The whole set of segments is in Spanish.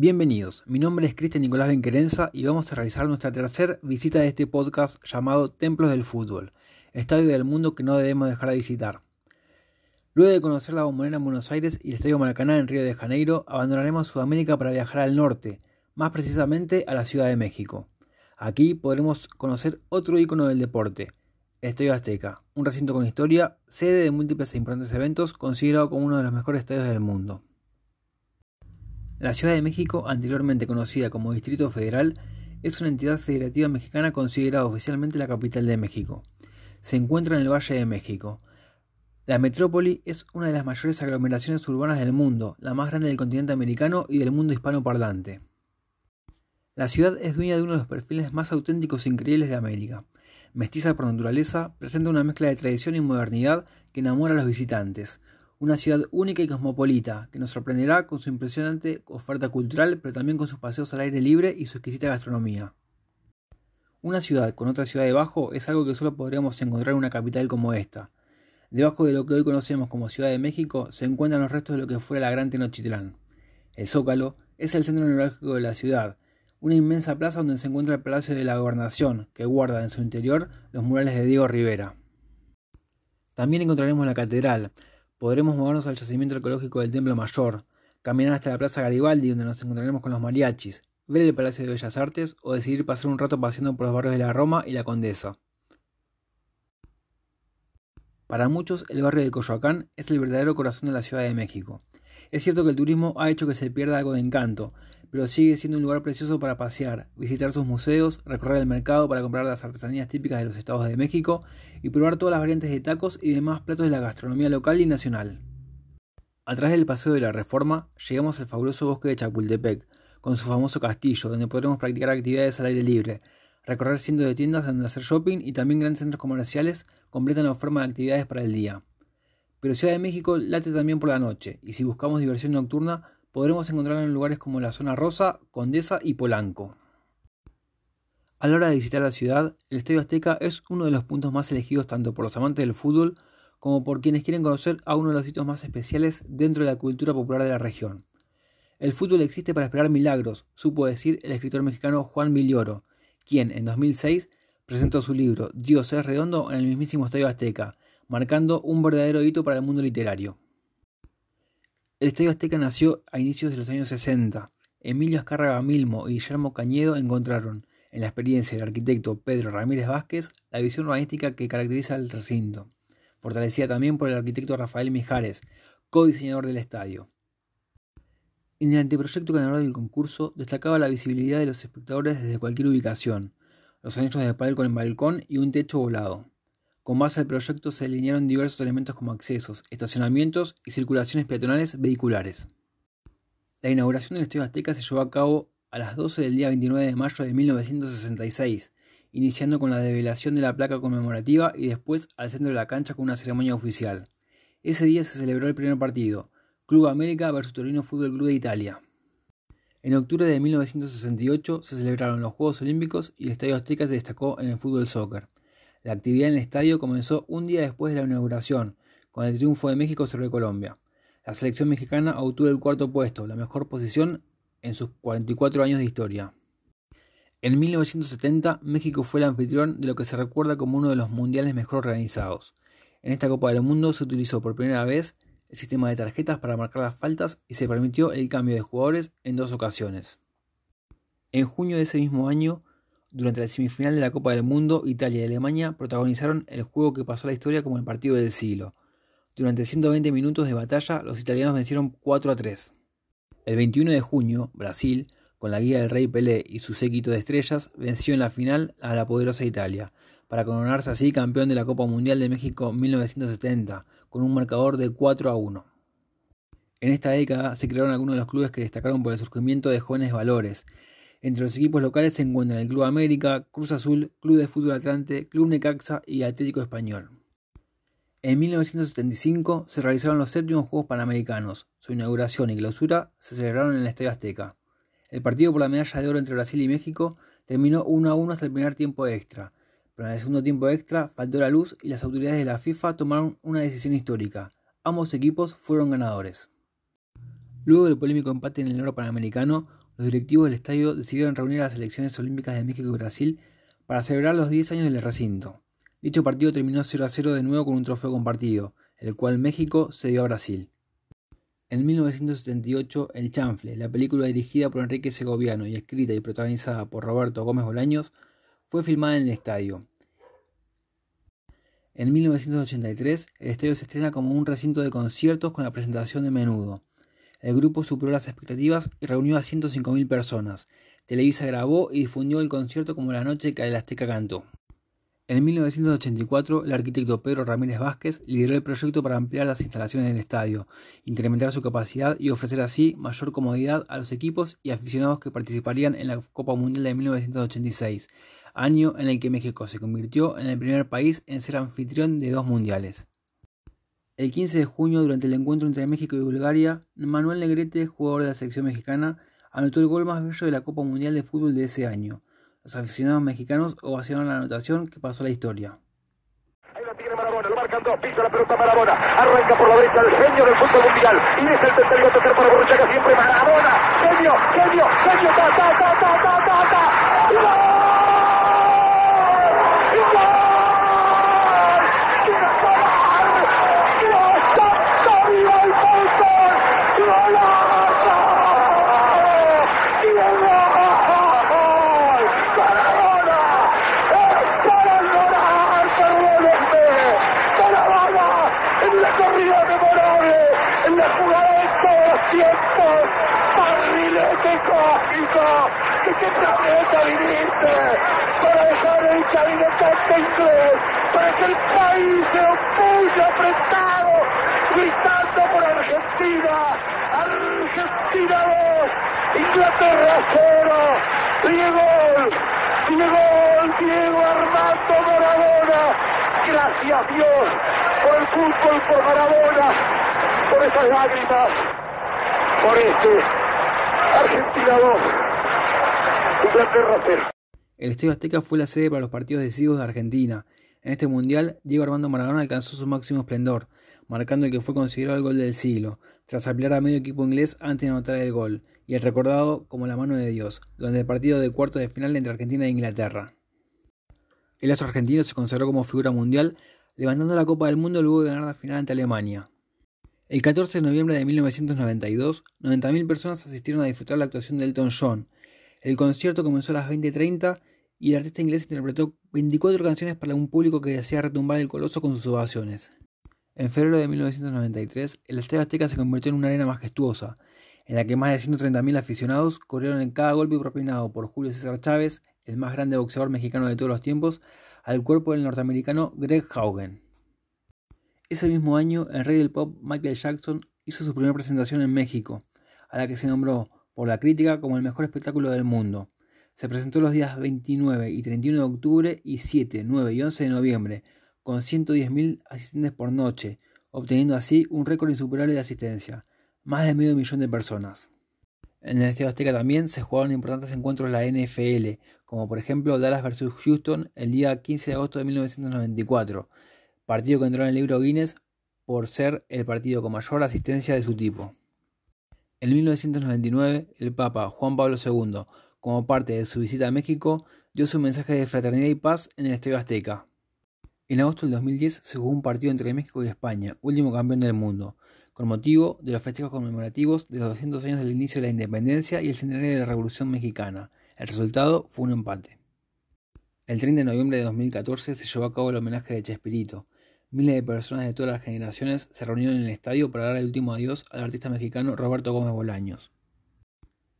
Bienvenidos, mi nombre es Cristian Nicolás Benquerenza y vamos a realizar nuestra tercera visita de este podcast llamado Templos del Fútbol, estadio del mundo que no debemos dejar de visitar. Luego de conocer la bombonera en Buenos Aires y el Estadio Maracaná en Río de Janeiro, abandonaremos Sudamérica para viajar al norte, más precisamente a la Ciudad de México. Aquí podremos conocer otro icono del deporte, el Estadio Azteca, un recinto con historia, sede de múltiples e importantes eventos, considerado como uno de los mejores estadios del mundo. La Ciudad de México, anteriormente conocida como Distrito Federal, es una entidad federativa mexicana considerada oficialmente la capital de México. Se encuentra en el Valle de México. La metrópoli es una de las mayores aglomeraciones urbanas del mundo, la más grande del continente americano y del mundo hispanoparlante. La ciudad es dueña de uno de los perfiles más auténticos e increíbles de América. Mestiza por naturaleza, presenta una mezcla de tradición y modernidad que enamora a los visitantes, una ciudad única y cosmopolita, que nos sorprenderá con su impresionante oferta cultural, pero también con sus paseos al aire libre y su exquisita gastronomía. Una ciudad con otra ciudad debajo es algo que solo podríamos encontrar en una capital como esta. Debajo de lo que hoy conocemos como Ciudad de México se encuentran los restos de lo que fuera la Gran Tenochtitlán. El Zócalo es el centro neurálgico de la ciudad, una inmensa plaza donde se encuentra el Palacio de la Gobernación, que guarda en su interior los murales de Diego Rivera. También encontraremos la catedral, Podremos movernos al yacimiento arqueológico del Templo Mayor, caminar hasta la Plaza Garibaldi donde nos encontraremos con los mariachis, ver el Palacio de Bellas Artes o decidir pasar un rato paseando por los barrios de la Roma y la Condesa. Para muchos, el barrio de Coyoacán es el verdadero corazón de la Ciudad de México. Es cierto que el turismo ha hecho que se pierda algo de encanto, pero sigue siendo un lugar precioso para pasear, visitar sus museos, recorrer el mercado para comprar las artesanías típicas de los estados de México y probar todas las variantes de tacos y demás platos de la gastronomía local y nacional. A través del Paseo de la Reforma llegamos al fabuloso bosque de Chapultepec, con su famoso castillo, donde podremos practicar actividades al aire libre, recorrer cientos de tiendas donde hacer shopping y también grandes centros comerciales completan la forma de actividades para el día. Pero Ciudad de México late también por la noche, y si buscamos diversión nocturna, podremos encontrarla en lugares como la zona Rosa, Condesa y Polanco. A la hora de visitar la ciudad, el Estadio Azteca es uno de los puntos más elegidos tanto por los amantes del fútbol como por quienes quieren conocer a uno de los sitios más especiales dentro de la cultura popular de la región. El fútbol existe para esperar milagros, supo decir el escritor mexicano Juan Milioro, quien en 2006 presentó su libro Dios es redondo en el mismísimo Estadio Azteca, marcando un verdadero hito para el mundo literario. El Estadio Azteca nació a inicios de los años 60. Emilio Azcárraga Milmo y Guillermo Cañedo encontraron, en la experiencia del arquitecto Pedro Ramírez Vázquez, la visión urbanística que caracteriza el recinto, fortalecida también por el arquitecto Rafael Mijares, co-diseñador del estadio. En el anteproyecto ganador del concurso destacaba la visibilidad de los espectadores desde cualquier ubicación, los anillos de palco en balcón y un techo volado. Con base al proyecto se alinearon diversos elementos como accesos, estacionamientos y circulaciones peatonales vehiculares. La inauguración del Estadio Azteca se llevó a cabo a las 12 del día 29 de mayo de 1966, iniciando con la develación de la placa conmemorativa y después al centro de la cancha con una ceremonia oficial. Ese día se celebró el primer partido, Club América vs Torino Fútbol Club de Italia. En octubre de 1968 se celebraron los Juegos Olímpicos y el Estadio Azteca se destacó en el fútbol soccer. La actividad en el estadio comenzó un día después de la inauguración, con el triunfo de México sobre Colombia. La selección mexicana obtuvo el cuarto puesto, la mejor posición en sus 44 años de historia. En 1970, México fue el anfitrión de lo que se recuerda como uno de los mundiales mejor organizados. En esta Copa del Mundo se utilizó por primera vez el sistema de tarjetas para marcar las faltas y se permitió el cambio de jugadores en dos ocasiones. En junio de ese mismo año, durante la semifinal de la Copa del Mundo, Italia y Alemania protagonizaron el juego que pasó a la historia como el partido del siglo. Durante 120 minutos de batalla, los italianos vencieron 4 a 3. El 21 de junio, Brasil, con la guía del Rey Pelé y su séquito de estrellas, venció en la final a la poderosa Italia, para coronarse así campeón de la Copa Mundial de México 1970, con un marcador de 4 a 1. En esta década se crearon algunos de los clubes que destacaron por el surgimiento de jóvenes valores, entre los equipos locales se encuentran el Club América, Cruz Azul, Club de Fútbol Atlante, Club Necaxa y Atlético Español. En 1975 se realizaron los séptimos Juegos Panamericanos. Su inauguración y clausura se celebraron en el Estadio Azteca. El partido por la medalla de oro entre Brasil y México terminó 1 a 1 hasta el primer tiempo extra, en el segundo tiempo extra faltó la luz y las autoridades de la FIFA tomaron una decisión histórica. Ambos equipos fueron ganadores. Luego del polémico empate en el oro panamericano, los directivos del estadio decidieron reunir a las selecciones olímpicas de México y Brasil para celebrar los 10 años del recinto. Dicho partido terminó 0 a 0 de nuevo con un trofeo compartido, el cual México cedió a Brasil. En 1978, El Chanfle, la película dirigida por Enrique Segoviano y escrita y protagonizada por Roberto Gómez Bolaños, fue filmada en el estadio. En 1983, el estadio se estrena como un recinto de conciertos con la presentación de Menudo. El grupo superó las expectativas y reunió a 105.000 personas. Televisa grabó y difundió el concierto como la noche que el Azteca cantó. En 1984, el arquitecto Pedro Ramírez Vázquez lideró el proyecto para ampliar las instalaciones del estadio, incrementar su capacidad y ofrecer así mayor comodidad a los equipos y aficionados que participarían en la Copa Mundial de 1986, año en el que México se convirtió en el primer país en ser anfitrión de dos mundiales. El 15 de junio, durante el encuentro entre México y Bulgaria, Manuel Negrete, jugador de la selección mexicana, anotó el gol más bello de la Copa Mundial de Fútbol de ese año. Los aficionados mexicanos ovacionaron la anotación que pasó a la historia. Ahí lo tiene Marabona, lo marcan dos, pisa la pelota Marabona, arranca por la derecha el genio del fútbol mundial, y es el tercero a tocar para Borruchaga siempre Marabona, genio, genio, genio, ta, ta, ta, ta, ta, ta, ta, ¡Gol! ¡Gol! Apretado, gritando por Argentina, Argentina 2, Inglaterra 0, Diego, Diego, Diego Armando Maradona, gracias Dios por el fútbol, por Maradona, por esas lágrimas, por este Argentina 2. El Estadio Azteca fue la sede para los partidos decisivos de Argentina. En este mundial, Diego Armando Maradona alcanzó su máximo esplendor, marcando el que fue considerado el gol del siglo, tras ampliar a medio equipo inglés antes de anotar el gol, y el recordado como la mano de Dios, durante el partido de cuarto de final entre Argentina e Inglaterra. El astro argentino se consagró como figura mundial, levantando la Copa del Mundo luego de ganar la final ante Alemania. El 14 de noviembre de 1992, 90.000 personas asistieron a disfrutar la actuación de Elton John, el concierto comenzó a las 20.30 y el artista inglés interpretó 24 canciones para un público que deseaba retumbar el coloso con sus ovaciones. En febrero de 1993, el Estadio Azteca se convirtió en una arena majestuosa, en la que más de 130.000 aficionados corrieron en cada golpe propinado por Julio César Chávez, el más grande boxeador mexicano de todos los tiempos, al cuerpo del norteamericano Greg Haugen. Ese mismo año, el rey del pop Michael Jackson hizo su primera presentación en México, a la que se nombró por la crítica como el mejor espectáculo del mundo. Se presentó los días 29 y 31 de octubre y 7, 9 y 11 de noviembre, con 110.000 asistentes por noche, obteniendo así un récord insuperable de asistencia, más de medio millón de personas. En el Estadio Azteca también se jugaron importantes encuentros de la NFL, como por ejemplo Dallas vs. Houston el día 15 de agosto de 1994, partido que entró en el libro Guinness por ser el partido con mayor asistencia de su tipo. En 1999, el Papa Juan Pablo II, como parte de su visita a México, dio su mensaje de fraternidad y paz en el Estadio Azteca. En agosto del 2010 se jugó un partido entre México y España, último campeón del mundo, con motivo de los festejos conmemorativos de los 200 años del inicio de la independencia y el centenario de la Revolución Mexicana. El resultado fue un empate. El 30 de noviembre de 2014 se llevó a cabo el homenaje de Chespirito, Miles de personas de todas las generaciones se reunieron en el estadio para dar el último adiós al artista mexicano Roberto Gómez Bolaños.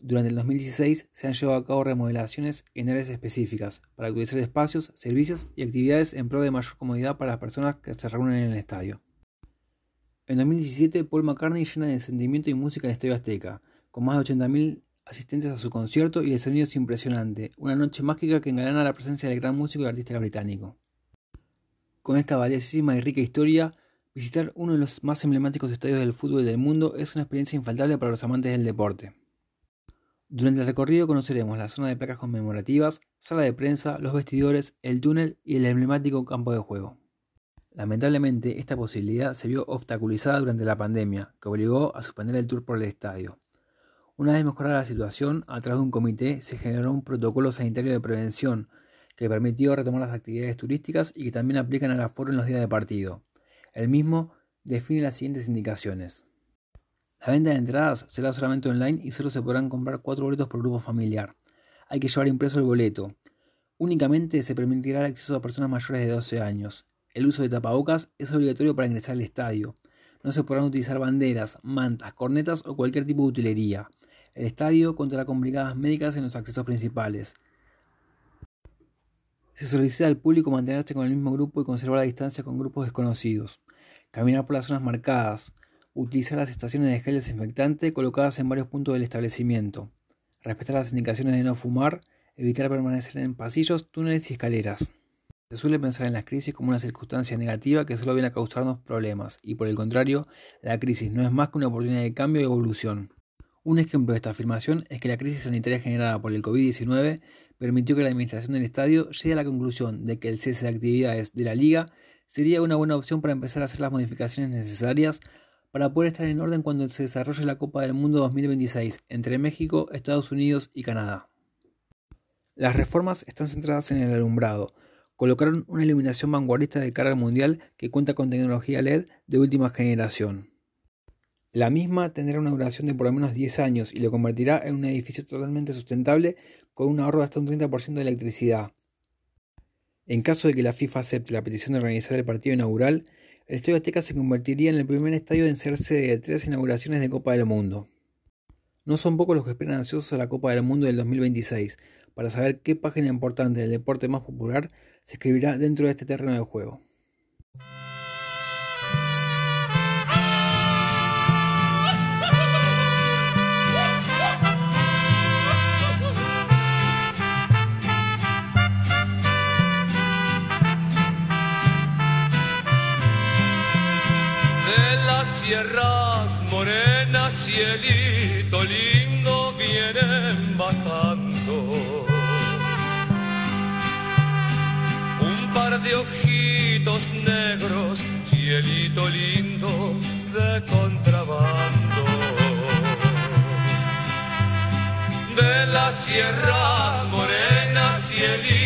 Durante el 2016 se han llevado a cabo remodelaciones en áreas específicas para utilizar espacios, servicios y actividades en pro de mayor comodidad para las personas que se reúnen en el estadio. En 2017, Paul McCartney llena de sentimiento y música el Estadio Azteca, con más de 80.000 asistentes a su concierto y el sonido es impresionante, una noche mágica que engalana la presencia del gran músico y artista británico. Con esta valiosísima y rica historia, visitar uno de los más emblemáticos estadios del fútbol del mundo es una experiencia infaltable para los amantes del deporte. Durante el recorrido conoceremos la zona de placas conmemorativas, sala de prensa, los vestidores, el túnel y el emblemático campo de juego. Lamentablemente, esta posibilidad se vio obstaculizada durante la pandemia, que obligó a suspender el tour por el estadio. Una vez mejorada la situación, a través de un comité se generó un protocolo sanitario de prevención que permitió retomar las actividades turísticas y que también aplican al aforo en los días de partido. El mismo define las siguientes indicaciones. La venta de entradas será solamente online y solo se podrán comprar cuatro boletos por grupo familiar. Hay que llevar impreso el boleto. Únicamente se permitirá el acceso a personas mayores de 12 años. El uso de tapabocas es obligatorio para ingresar al estadio. No se podrán utilizar banderas, mantas, cornetas o cualquier tipo de utilería. El estadio contará con brigadas médicas en los accesos principales. Se solicita al público mantenerse con el mismo grupo y conservar la distancia con grupos desconocidos. Caminar por las zonas marcadas. Utilizar las estaciones de gel desinfectante colocadas en varios puntos del establecimiento. Respetar las indicaciones de no fumar. Evitar permanecer en pasillos, túneles y escaleras. Se suele pensar en las crisis como una circunstancia negativa que solo viene a causarnos problemas, y por el contrario, la crisis no es más que una oportunidad de cambio y evolución. Un ejemplo de esta afirmación es que la crisis sanitaria generada por el COVID-19 permitió que la administración del estadio llegue a la conclusión de que el cese de actividades de la liga sería una buena opción para empezar a hacer las modificaciones necesarias para poder estar en orden cuando se desarrolle la Copa del Mundo 2026 entre México, Estados Unidos y Canadá. Las reformas están centradas en el alumbrado. Colocaron una iluminación vanguardista de cara al mundial que cuenta con tecnología LED de última generación. La misma tendrá una duración de por lo menos 10 años y lo convertirá en un edificio totalmente sustentable con un ahorro de hasta un 30% de electricidad. En caso de que la FIFA acepte la petición de organizar el partido inaugural, el Estadio Azteca se convertiría en el primer estadio en ser sede de tres inauguraciones de Copa del Mundo. No son pocos los que esperan ansiosos a la Copa del Mundo del 2026 para saber qué página importante del deporte más popular se escribirá dentro de este terreno de juego. Sierras morenas, cielito lindo, vienen bajando. Un par de ojitos negros, cielito lindo, de contrabando. De las sierras morenas, cielito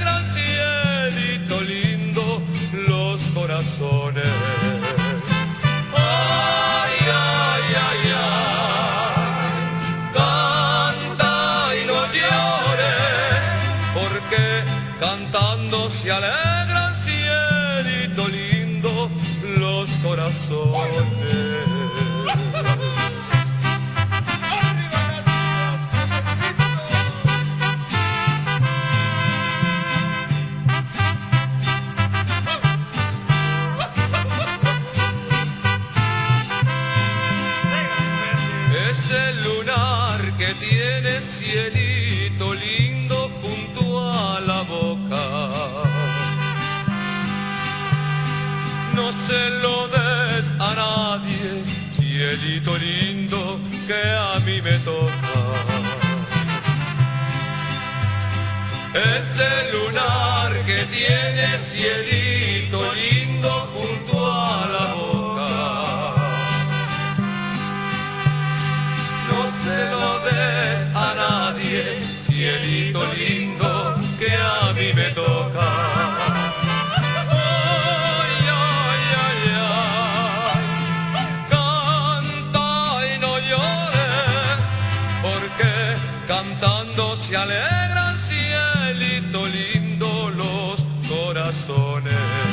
cantando se alegran cielito lindo los corazones. Ese lunar se lo des a nadie, cielito lindo que a mí me toca. Ese lunar que tiene cielito lindo corazones.